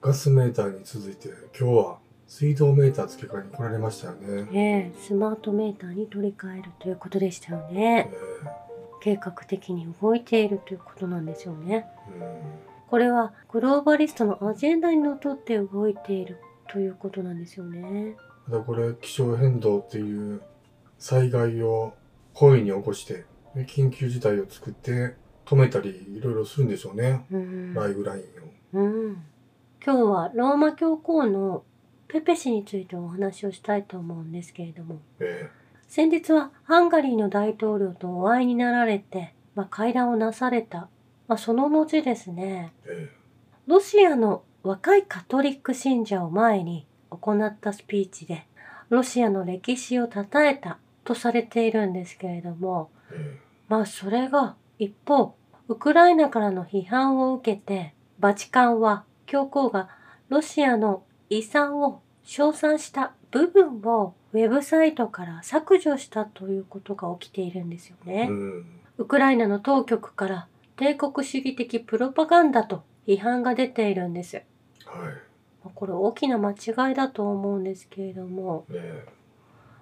ガスメーターに続いて今日は水道メーター付け替えに来られましたよね。ええスマートメーターに取り替えるということでしたよね。え計画的に動いているということなんですよね。えうんこれはグローバリストのアジェンダにのっとって動いているということなんですよね。またこれ気象変動っていう災害を故意に起こしてで緊急事態を作って止めたりいろいろするんでしょうね。うん。ライフラインを。うん。今日はローマ教皇のペペ氏についてお話をしたいと思うんですけれども、え先日はハンガリーの大統領とお会いになられて、まあ、会談をなされた。まあ、その後ですね、ええ。ロシアの若いカトリック信者を前に行ったスピーチで、ロシアの歴史を称えたとされているんですけれども、え。まあそれが一方、ウクライナからの批判を受けて、バチカンは教皇がロシアの遺産を称賛した部分をウェブサイトから削除したということが起きているんですよね。えうんウクライナの当局から帝国主義的プロパガンダと批判が出ているんです。はい。まあこれ大きな間違いだと思うんですけれども、え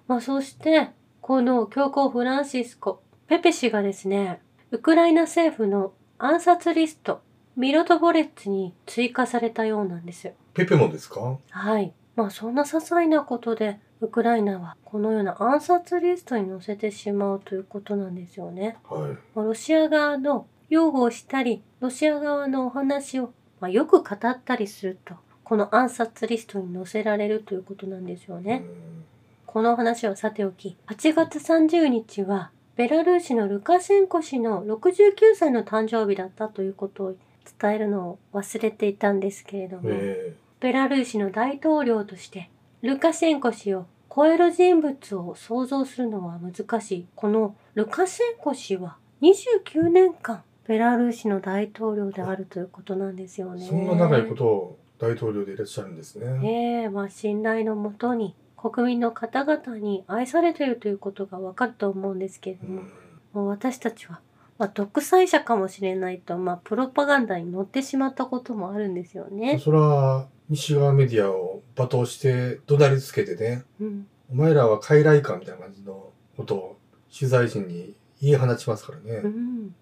まあそして、この教皇フランシスコ、ペペ氏がですね、ウクライナ政府の暗殺リスト、ミロトボレッツに追加されたようなんですよ。えペペもですか？はい。まあそんな些細なことで、ウクライナはこのような暗殺リストに載せてしまうということなんですよね。はい。まあロシア側の擁護をしたり、ロシア側のお話を、まあ、よく語ったりすると、この暗殺リストに載せられるということなんですよね。うんこの話はさておき、8月30日は、ベラルーシのルカシェンコ氏の69歳の誕生日だったということを伝えるのを忘れていたんですけれども、えベラルーシの大統領として、ルカシェンコ氏を超える人物を想像するのは難しい。このルカシェンコ氏は29年間、ベラルーシの大統領であるということなんですよね。えそんな長いことを大統領でいらっしゃるんですね。ええまあ信頼のもとに国民の方々に愛されているということがわかると思うんですけれども、うんもう私たちは、まあ、独裁者かもしれないと、まあ、プロパガンダに乗ってしまったこともあるんですよね。それは西側メディアを罵倒して怒鳴りつけてね、うん、お前らは傀儡かみたいな感じのことを取材陣に言い放ちますからね。うん。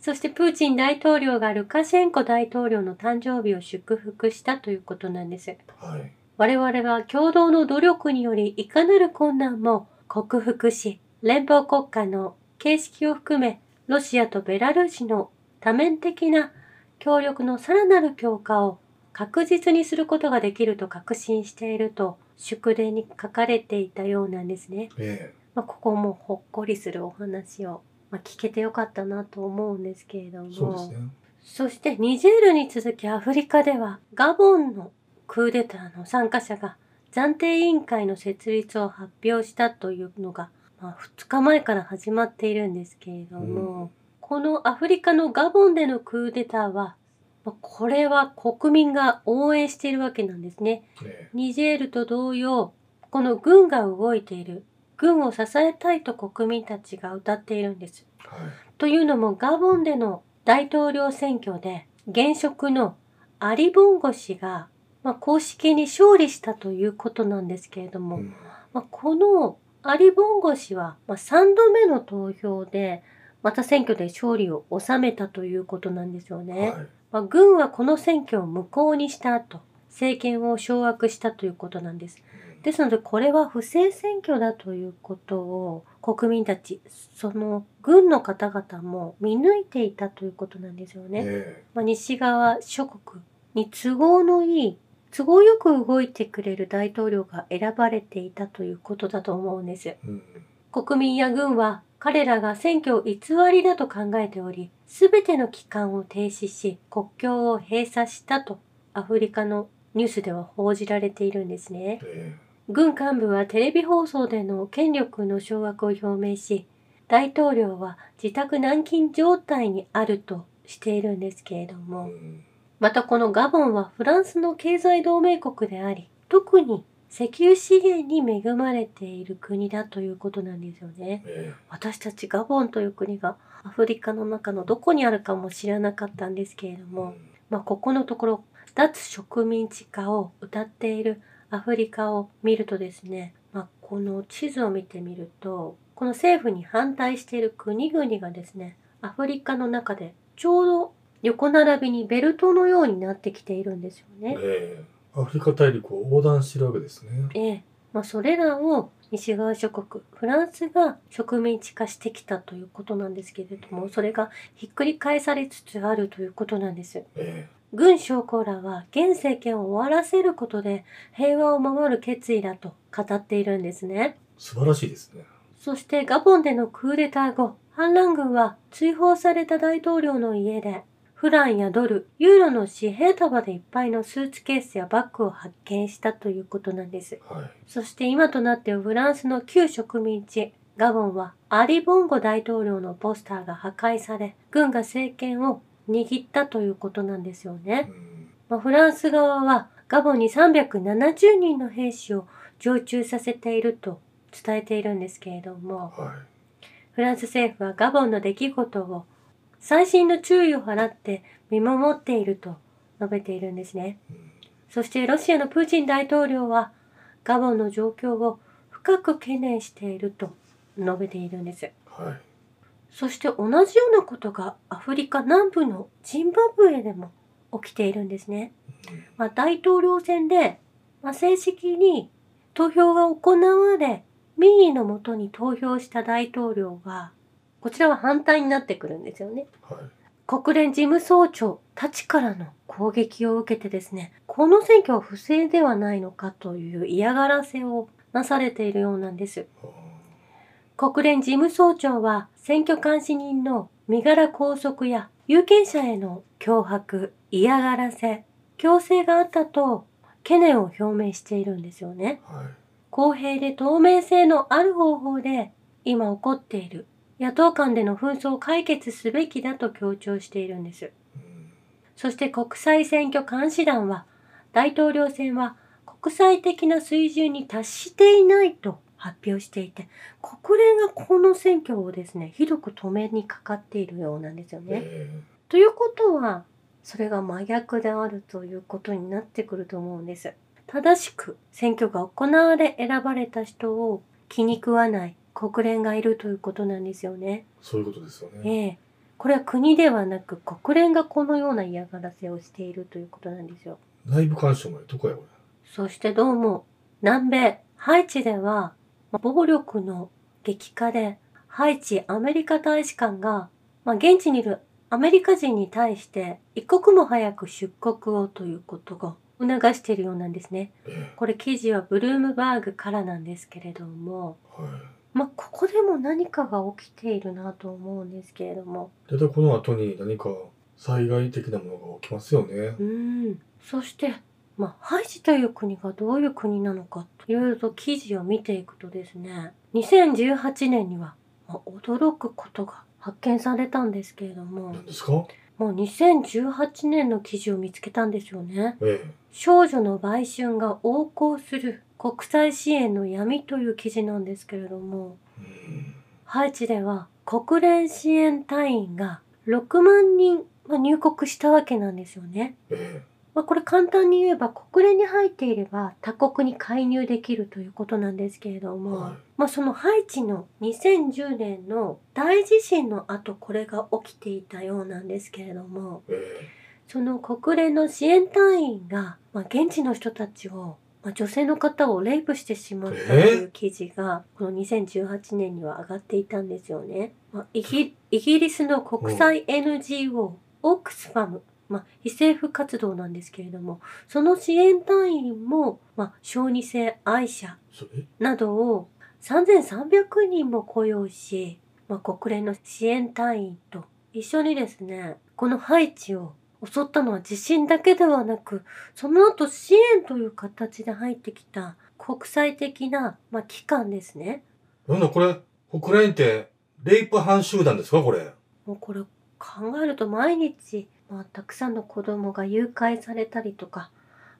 そしてプーチン大統領がルカシェンコ大統領の誕生日を祝福したということなんです。はい。我々は共同の努力によりいかなる困難も克服し、連邦国家の形式を含め、ロシアとベラルーシの多面的な協力のさらなる強化を確実にすることができると確信していると祝電に書かれていたようなんですね。えまあ、ここもほっこりするお話を、まあ、聞けてよかったなと思うんですけれども。えそね。そしてニジェールに続きアフリカではガボンのクーデターの参加者が暫定委員会の設立を発表したというのが、まあ、2日前から始まっているんですけれども、うんこのアフリカのガボンでのクーデターは、まあこれは国民が応援しているわけなんですね。えニジェールと同様、この軍が動いている、軍を支えたいと国民たちが歌っているんです。えはい。というのもガボンでの大統領選挙で現職のアリ・ボンゴ氏が、まあ、公式に勝利したということなんですけれども、うんまあ、このアリ・ボンゴ氏は、まあ、3度目の投票でまた選挙で勝利を収めたということなんですよね。はい。まあ、軍はこの選挙を無効にした後政権を掌握したということなんです。ですのでこれは不正選挙だということを国民たちその軍の方々も見抜いていたということなんですよね。えまあ、西側諸国に都合のいい都合よく動いてくれる大統領が選ばれていたということだと思うんです。えうん。国民や軍は彼らが選挙を偽りだと考えており、すべての機関を停止し、国境を閉鎖したとアフリカのニュースでは報じられているんですね。え軍幹部はテレビ放送での権力の掌握を表明し、大統領は自宅軟禁状態にあるとしているんですけれどえうも、ん。またこのガボンはフランスの経済同盟国であり、特に石油資源に恵まれている国だということなんですよね。え私たちガボンという国がアフリカの中のどこにあるかも知らなかったんですけれどえも、まあ、ここのところ脱植民地化を歌っているアフリカを見るとですね、まあ、この地図を見てみるとこの政府に反対している国々がですねアフリカの中でちょうど横並びにベルトのようになってきているんですよね。ええアフリカ大陸を横断してるわけですね。ええまあ、それらを西側諸国フランスが植民地化してきたということなんですけれどもそれがひっくり返されつつあるということなんです。え軍将校らは現政権を終わらせることで平和を守る決意だと語っているんですね。え素晴らしいですね。そしてガボンでのクーデター後、反乱軍は追放された大統領の家で、フランやドル、ユーロの紙幣束でいっぱいのスーツケースやバッグを発見したということなんです。はい。そして今となってフランスの旧植民地、ガボンはアリ・ボンゴ大統領のポスターが破壊され、軍が政権を握ったということなんですよねう。ん。まあ、フランス側はガボンに370人の兵士を常駐させていると伝えているんですけれども、はフランス政府はガボンの出来事を細心の注意を払って見守っていると述べているんですね。そしてロシアのプーチン大統領はガボンの状況を深く懸念していると述べているんです。はい。そして同じようなことがアフリカ南部のジンバブエでも起きているんですね。うんまあ、大統領選で、まあ、正式に投票が行われ民意のもとに投票した大統領がこちらは反対になってくるんですよね。はい。国連事務総長たちからの攻撃を受けてですねこの選挙は不正ではないのかという嫌がらせをなされているようなんです。あ国連事務総長は選挙監視人の身柄拘束や有権者への脅迫、嫌がらせ、強制があったと懸念を表明しているんですよね。ーはい。公平で透明性のある方法で今起こっている野党間での紛争を解決すべきだと強調しているんです。うん。そして国際選挙監視団は大統領選は国際的な水準に達していないと発表していて国連がこの選挙をですねひどく止めにかかっているようなんですよね。えということはそれが真逆であるということになってくると思うんです。正しく選挙が行われ選ばれた人を気に食わない国連がいるということなんですよね。ーそういうことですよね。ええ、これは国ではなく国連がこのような嫌がらせをしているということなんですよ。内部干渉までどこやこそしてどうも南米ハイチではまあ暴力の激化でハイチアメリカ大使館が、まあ、現地にいるアメリカ人に対して一刻も早く出国をということが促しているようなんですね。これ記事はブルームバーグからなんですけれども、ーはい。まあ、ここでも何かが起きているなと思うんですけれども、大体この後に何か災害的なものが起きますよね。うん、そして、まあ、ハイチという国がどういう国なのかといろいろと記事を見ていくとですね2018年には、まあ、驚くことが発見されたんですけれども。何ですか？もう2018年の記事を見つけたんですよねえ少女の売春が横行する国際支援の闇という記事なんですけれどもえうん。ハイチでは国連支援隊員が6万人まあ入国したわけなんですよね。えまあ、これ簡単に言えば国連に入っていれば他国に介入できるということなんですけれども、はい。まあ、そのハイチの2010年の大地震の後これが起きていたようなんですけれどもええ。その国連の支援隊員が、まあ、現地の人たちを、まあ、女性の方をレイプしてしまったという記事がこの2018年には上がっていたんですよね。まあ、イギイギリスの国際 NGO オークスファムまあ、非政府活動なんですけれどもその支援隊員も、まあ、小児性愛者などを3300人も雇用し、まあ、国連の支援隊員と一緒にですねこのハイチを襲ったのは地震だけではなくその後支援という形で入ってきた国際的な、まあ、機関ですね。なんだこれ国連ってレイプ犯集団ですかこれ？もうこれ考えると毎日、まあ、たくさんの子供が誘拐されたりとか、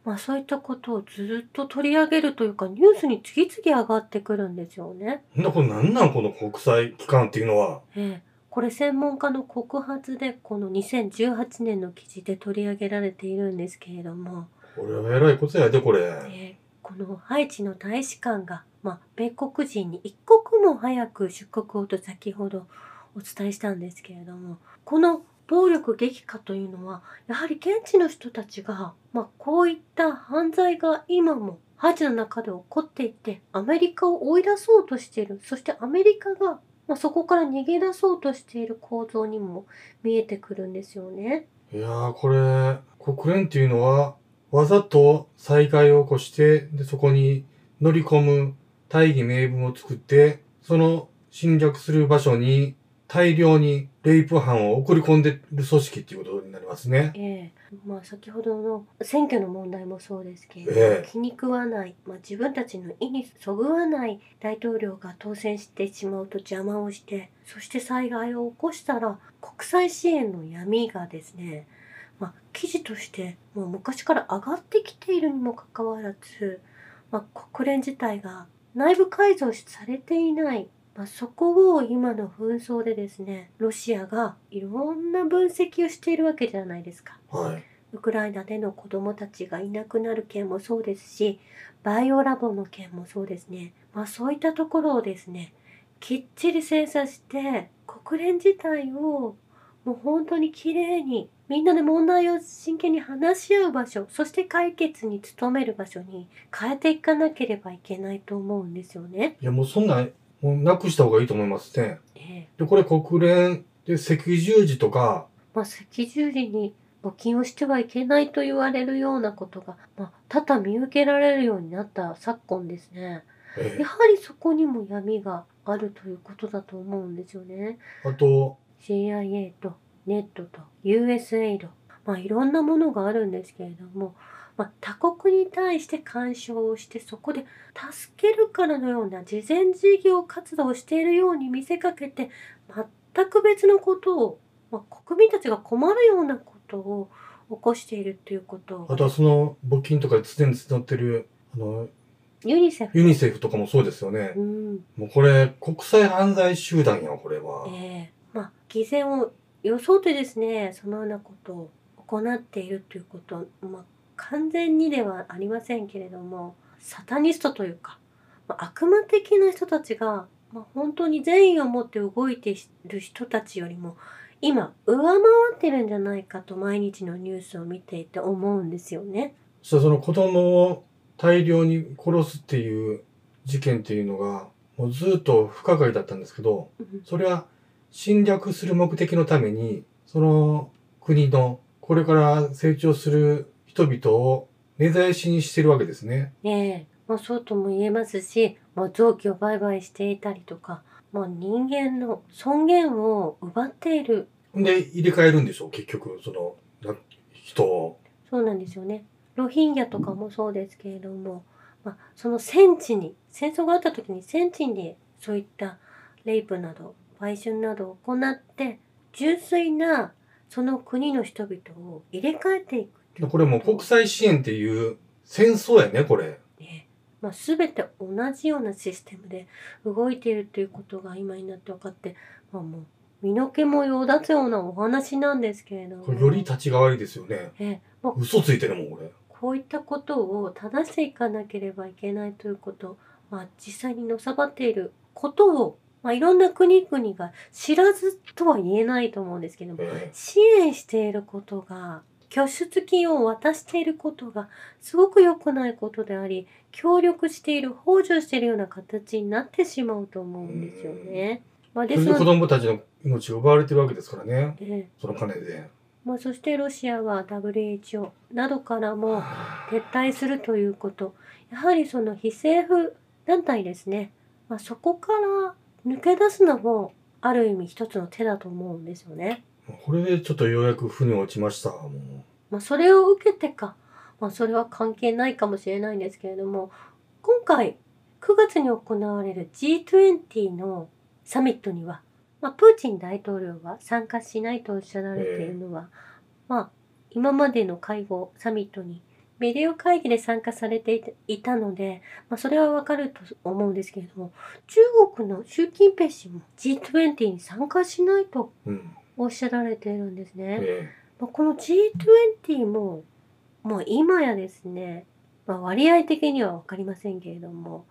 まあ、そういったことをずっと取り上げるというかニュースに次々上がってくるんですよね。なんだこれなんなんこの国際機関っていうのはええ、これ専門家の告発でこの2018年の記事で取り上げられているんですけれども、これは偉いことやで、これ。えーこのハイチの大使館が、まあ、米国人に一刻も早く出国をと先ほどお伝えしたんですけれどもこの暴力激化というのはやはり現地の人たちが、まあ、こういった犯罪が今もハイチの中で起こっていてアメリカを追い出そうとしているそしてアメリカが、まあ、そこから逃げ出そうとしている構造にも見えてくるんですよね。いやー、これ、国連っていうのは、わざと災害を起こして、で、そこに乗り込む大義名分を作って、その侵略する場所に大量にレイプ犯を送り込んでる組織っていうことになりますね。ええ。まあ先ほどの選挙の問題もそうですけれどえ。気に食わない、まあ、自分たちの意にそぐわない大統領が当選してしまうと邪魔をしてそして災害を起こしたら国際支援の闇がですね、まあ、記事としてもう昔から上がってきているにもかかわらず、まあ、国連自体が内部改造されていないまあ、そこを今の紛争でですねロシアがいろんな分析をしているわけじゃないですか。はい。ウクライナでの子どもたちがいなくなる件もそうですしバイオラボの件もそうですね、まあ、そういったところをですねきっちり精査して国連自体をもう本当にきれいにみんなで問題を真剣に話し合う場所そして解決に努める場所に変えていかなければいけないと思うんですよね。いや、もうそんなん、もうなくした方がいいと思いますね。ええで、これ国連で赤十字とか、まあ、赤十字に募金をしてはいけないと言われるようなことが、まあ、多々見受けられるようになった昨今ですね。えやはりそこにも闇があるということだと思うんですよね。あと、CIA とネットと USAID、まあ、いろんなものがあるんですけれども、まあ、他国に対して干渉をしてそこで助けるからのような慈善事業活動をしているように見せかけて全く別のことを、まあ、国民たちが困るようなことを起こしているということをあとはその募金とかで常に募ってる、あの、ユニセフ、ユニセフとかもそうですよねう。んもうこれ、国際犯罪集団やん、これは。ええまあ偽善を装ってですねそのようなことを行っているということまあ完全にではありませんけれどもサタニストというか、まあ、悪魔的な人たちが、まあ、本当に善意を持って動いている人たちよりも今上回ってるんじゃないかと毎日のニュースを見ていて思うんですよね。その子供を大量に殺すっていう事件っていうのが、もうずっと不可解だったんですけど、うんそれは侵略する目的のために、その国のこれから成長する人々を根絶やしにしてるわけですね。ねえ、まあ、そうとも言えますし、まあ、臓器を売買していたりとか、まあ、人間の尊厳を奪っているで、入れ替えるんでしょう、結局、その、な人を。そうなんですよね。ロヒンギャとかもそうですけれども、まあ、その戦地に戦争があった時に戦地にそういったレイプなど売春などを行って純粋なその国の人々を入れ替えていくこれもう国際支援っていう戦争やね、これ。ねまあ、全て同じようなシステムで動いているということが今になって分かって、まあ、もう身の毛もよだつようなお話なんですけれどもより立ちが悪いですよね。ええまあ嘘ついてるもん、これ。こういったことを正していかなければいけないということ、まあ、実際にのさばっていることを、まあ、いろんな国々が知らずとは言えないと思うんですけどもえ支援していることが拠出金を渡していることがすごく良くないことであり協力している補助しているような形になってしまうと思うんですよね。まあ、えそれで子ですので、供たちの命が奪われてるわけですからね。ええその金で。まあ、そしてロシアは WHO などからも撤退するということやはりその非政府団体ですね、まあ、そこから抜け出すのもある意味一つの手だと思うんですよね。これでちょっとようやく船落ちました。もまあ、それを受けてか、まあ、それは関係ないかもしれないんですけれども今回9月に行われる G20 のサミットには、まあ、プーチン大統領は参加しないとおっしゃられているのは、まあ今までの会合サミットにビデオ会議で参加されていたので、まあ、それはわかると思うんですけれども、中国の習近平氏も G20 に参加しないとうん。おっしゃられているんですね。えまあこの G20 も、もう今やですね、まあ、割合的には分かりませんけれども、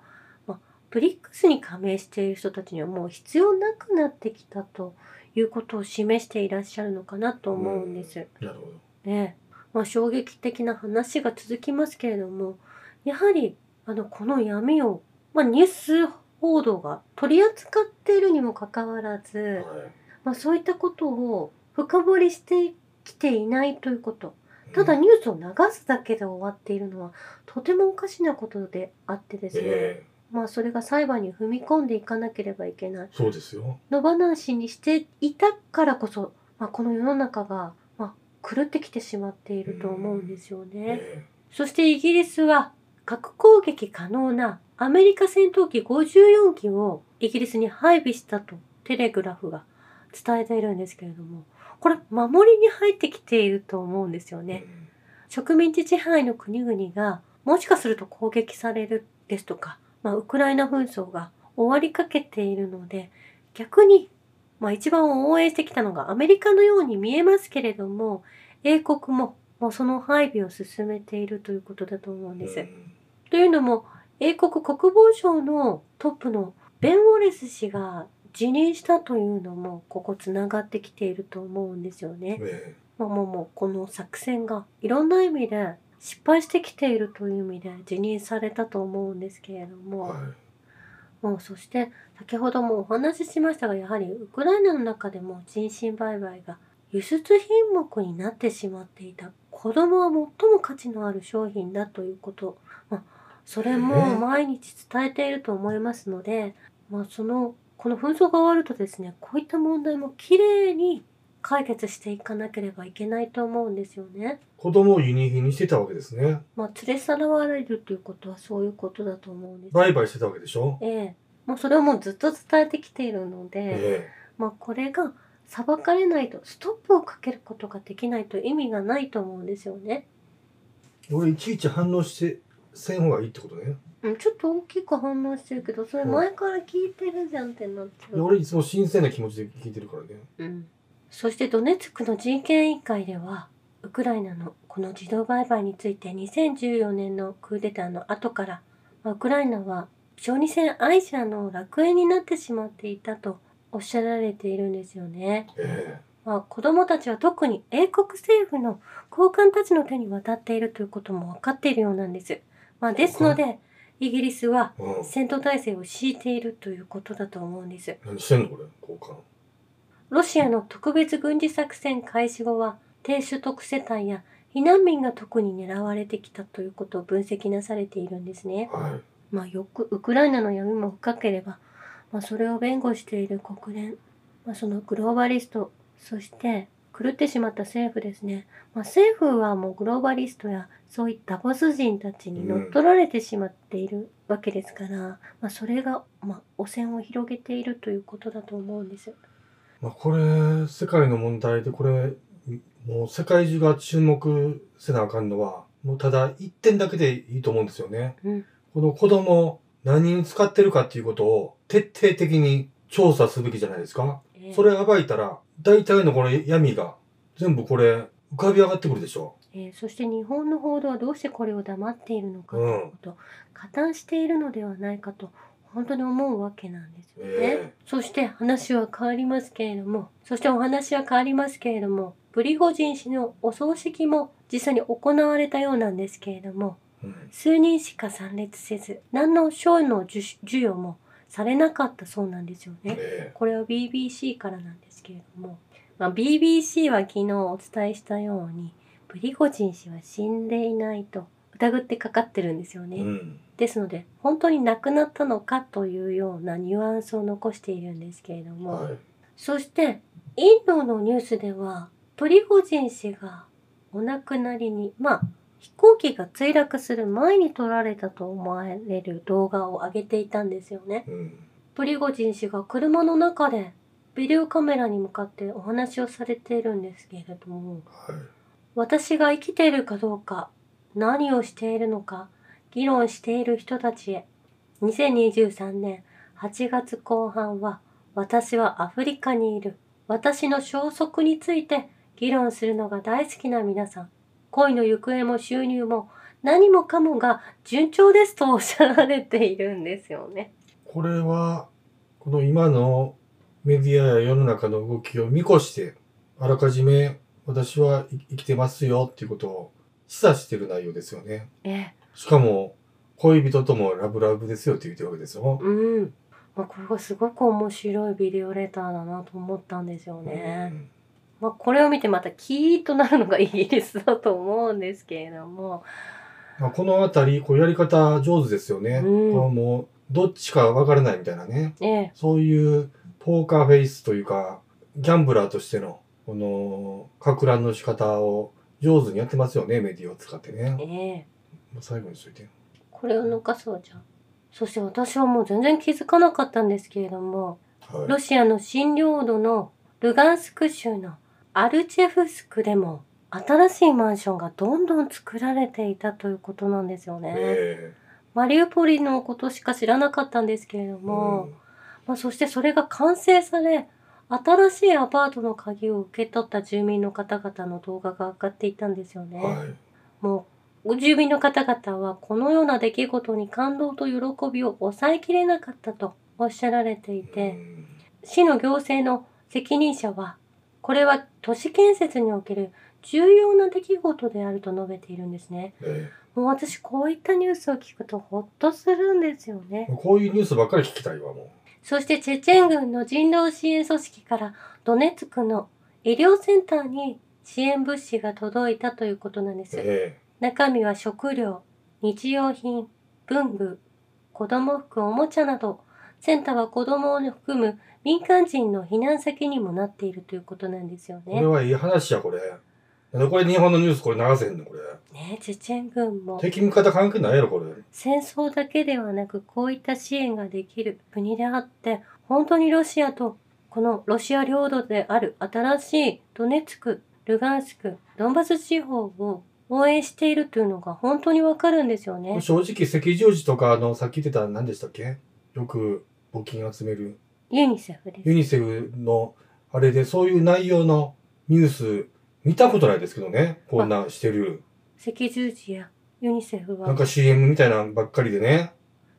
まあ、ブリックスに加盟している人たちにはもう必要なくなってきたということを示していらっしゃるのかなと思うんです。えなるほど。ねまあ、衝撃的な話が続きますけれどもやはりあのこの闇を、まあ、ニュース報道が取り扱っているにもかかわらず、はい。まあ、そういったことを深掘りしてきていないということ。ただニュースを流すだけで終わっているのはとてもおかしなことであってですね、えまあそれが裁判に踏み込んでいかなければいけない。えそうですよ。野放しにしていたからこそ、まあ、この世の中が、まあ、狂ってきてしまっていると思うんですよね。えそしてイギリスは核攻撃可能なアメリカ戦闘機54機をイギリスに配備したとテレグラフが伝えているんですけれどもこれ守りに入ってきていると思うんですよえね。植民地支配の国々がもしかすると攻撃されるですとか、まあ、ウクライナ紛争が終わりかけているので逆に、まあ、一番応援してきたのがアメリカのように見えますけれども英国ももうその配備を進めているということだと思うんです。うんというのも英国国防省のトップのベン・ウォレス氏が辞任したというのもここつながってきていると思うんですよね。えまあもうもうこの作戦がいろんな意味で失敗してきているという意味で辞任されたと思うんですけれども、えはい。もうそして先ほどもお話ししましたがやはりウクライナの中でも人身売買が輸出品目になってしまっていた子供は最も価値のある商品だということ、まあ、それも毎日伝えていると思いますので、まあ、そのこの紛争が終わるとですねこういった問題もきれいに解決していかなければいけないと思うんですよね。子供を輸入品にしてたわけですね。まあ、連れさらわれるということはそういうことだと思うんです。売買してたわけでしょ？ええ、もうそれをもうずっと伝えてきているので、えまあこれが裁かれないとストップをかけることができないと意味がないと思うんですよね。え俺いちいち反応してせん方がいいってことね。うん、ちょっと大きく反応してるけどそれ前から聞いてるじゃんってなっちゃう。いや俺いつも新鮮な気持ちで聞いてるからね。うん、そしてドネツクの人権委員会ではウクライナのこの自動売買について2014年のクーデターの後から、まあウクライナは小児性愛者の楽園になってしまっていたとおっしゃられているんですよね。えまあ、子供たちは特に英国政府の高官たちの手に渡っているということも分かっているようなんです。まあ、ですので、イギリスはえうん。戦闘態勢を敷いているということだと思うんです。何してんのこれ交換。ロシアの特別軍事作戦開始後は、低所得世帯や避難民が特に狙われてきたということを分析なされているんですね。はい。まあ、よくウクライナの闇も深ければ、まあ、それを弁護している国連、まあ、そのグローバリストそして狂ってしまった政府ですね、まあ、政府はもうグローバリストやそういったボス人たちに乗っ取られてしまっているわけですから、まあ、それが、まあ、汚染を広げているということだと思うんです。まあこれ世界の問題でこれもう世界中が注目せなあかんのはもうただ一点だけでいいと思うんですよね。うんこの子供何に使ってるかっていうことを徹底的に調査すべきじゃないですか。えーそれ暴いたら大体のこの闇が全部これ浮かび上がってくるでしょ？えーそして日本の報道はどうしてこれを黙っているのかということ、加担しているのではないかと本当に思うわけなんですよね。えそして話は変わりますけれども、そしてお話は変わりますけれども、プリゴジン氏のお葬式も実際に行われたようなんですけれども、うん数人しか参列せず、何の賞の授授与もされなかったそうなんですよね。えこれは BBC からなんですけれども、まあ、BBC は昨日お伝えしたように、プリゴジン氏は死んでいないと疑ってかかってるんですよね。うん。ですので本当に亡くなったのかというようなニュアンスを残しているんですけれども、はい。そしてインドのニュースではプリゴジン氏がお亡くなりにまあ飛行機が墜落する前に撮られたと思われる動画を上げていたんですよね。うん。プリゴジン氏が車の中でビデオカメラに向かってお話をされているんですけれどもはい。私が生きているかどうか何をしているのか議論している人たちへ。2023年8月後半は私はアフリカにいる。私の消息について議論するのが大好きな皆さん。恋の行方も収入も何もかもが順調ですとおっしゃられているんですよね。これは、この今のメディアや世の中の動きを見越して、あらかじめ私は生きてますよっていうことを示唆してる内容ですよね。ええ。しかも、恋人ともラブラブですよって言ってるわけですよ。うん。まあ、これがすごく面白いビデオレターだなと思ったんですよね。うんまあ、これを見てまたキーッとなるのがイギリスだと思うんですけれども、まあ、このあたり、こうやり方上手ですよね。うんこうもう、どっちかわからないみたいなね。ええ、そういうポーカーフェイスというか、ギャンブラーとしての、この、か乱の仕方を上手にやってますよね、メディアを使ってね。ええ、最後にしといて。これを抜かそうじゃん。そして私はもう全然気づかなかったんですけれども、はい。ロシアの新領土のルガンスク州のアルチェフスクでも新しいマンションがどんどん作られていたということなんですよね。えマリウポリのことしか知らなかったんですけれどえも、まあ、そしてそれが完成され、新しいアパートの鍵を受け取った住民の方々の動画が上がっていたんですよね。うんはい。もう、住民の方々はこのような出来事に感動と喜びを抑えきれなかったとおっしゃられていて、うん市の行政の責任者は、これは都市建設における重要な出来事であると述べているんですね。えもう私こういったニュースを聞くとほっとするんですよねえ。こういうニュースばっかり聞きたいわ、もそしてチェチェン軍の人道支援組織からドネツクの医療センターに支援物資が届いたということなんでう。す。え中身は食料、日用品、文具、子供服、おもちゃなど、センターは子供を含む民間人の避難先にもなっているということなんですよね。えこれはいい話や、これ。なんでこれ日本のニュースこれ流せへんの、これ。ねチェチェン軍も敵味方関係ないやろ、これ。戦争だけではなくこういった支援ができる国であって本当にロシアとこのロシア領土である新しいドネツク、ルガンスク、ドンバス地方を応援しているというのが本当にわかるんですよね。正直、赤十字とか、あの、さっき言ってた何でしたっけ？よく募金集める。ユニセフです。ユニセフの、あれで、そういう内容のニュース、見たことないですけどね。こんなしてる。赤十字やユニセフはなんか CM みたいなのばっかりでね。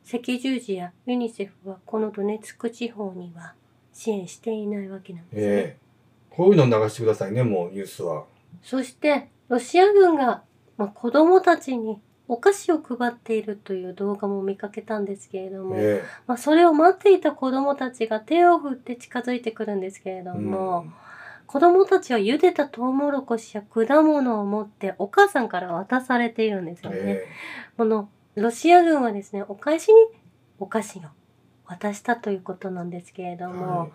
赤十字やユニセフはこのドネツク地方には支援していないわけなんですね。ええこういうの流してくださいね、もうニュースは。そして、ロシア軍が、まあ、子供たちにお菓子を配っているという動画も見かけたんですけれども、えまあ、それを待っていた子供たちが手を振って近づいてくるんですけれどえも、子供たちは茹でたトウモロコシや果物を持ってお母さんから渡されているんですよね。えこのロシア軍はですね、お返しにお菓子を渡したということなんですけれどえも、はい。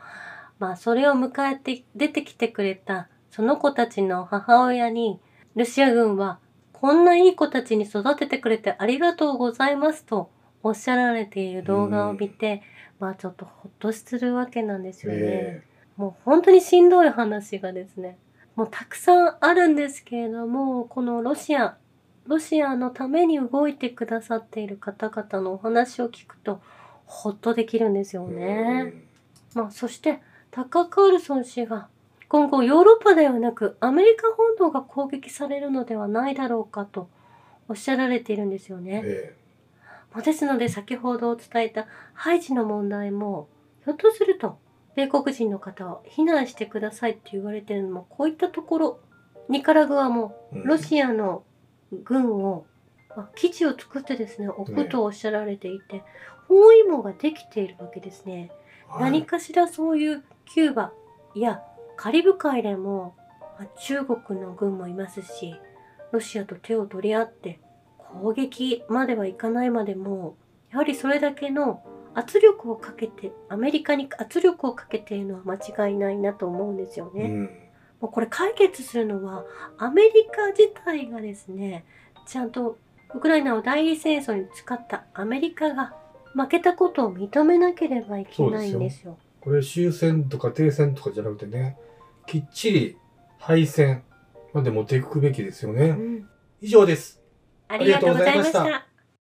まあそれを迎えて出てきてくれたその子たちの母親にロシア軍はこんないい子たちに育ててくれてありがとうございますとおっしゃられている動画を見て、まあちょっとほっとするわけなんですよね。えもう本当にしんどい話がですね、もうたくさんあるんですけれども、このロシア、ロシアのために動いてくださっている方々のお話を聞くと、ほっとできるんですよえね。まあ、そして、タッカー・カールソン氏が、今後ヨーロッパではなくアメリカ本土が攻撃されるのではないだろうかとおっしゃられているんですよね。えまあですので先ほど伝えたハイジの問題もひょっとすると米国人の方は避難してくださいって言われてるのもこういったところニカラグアもえロシアの軍を、まあ基地を作ってですね置くとおっしゃられていて、包囲網ができているわけですね。はい何かしらそういうキューバやカリブ海でも、まあ中国の軍もいますしロシアと手を取り合って攻撃まではいかないまでもやはりそれだけの圧力をかけてアメリカに圧力をかけているのは間違いないなと思うんですよね。うんもうこれ解決するのはアメリカ自体がですねちゃんとウクライナを代理戦争に使ったアメリカが負けたことを認めなければいけないんですよ。これ終戦とか停戦とかじゃなくてね、きっちり敗戦まで持っていくべきですよね。うん以上です。ありがとうございました。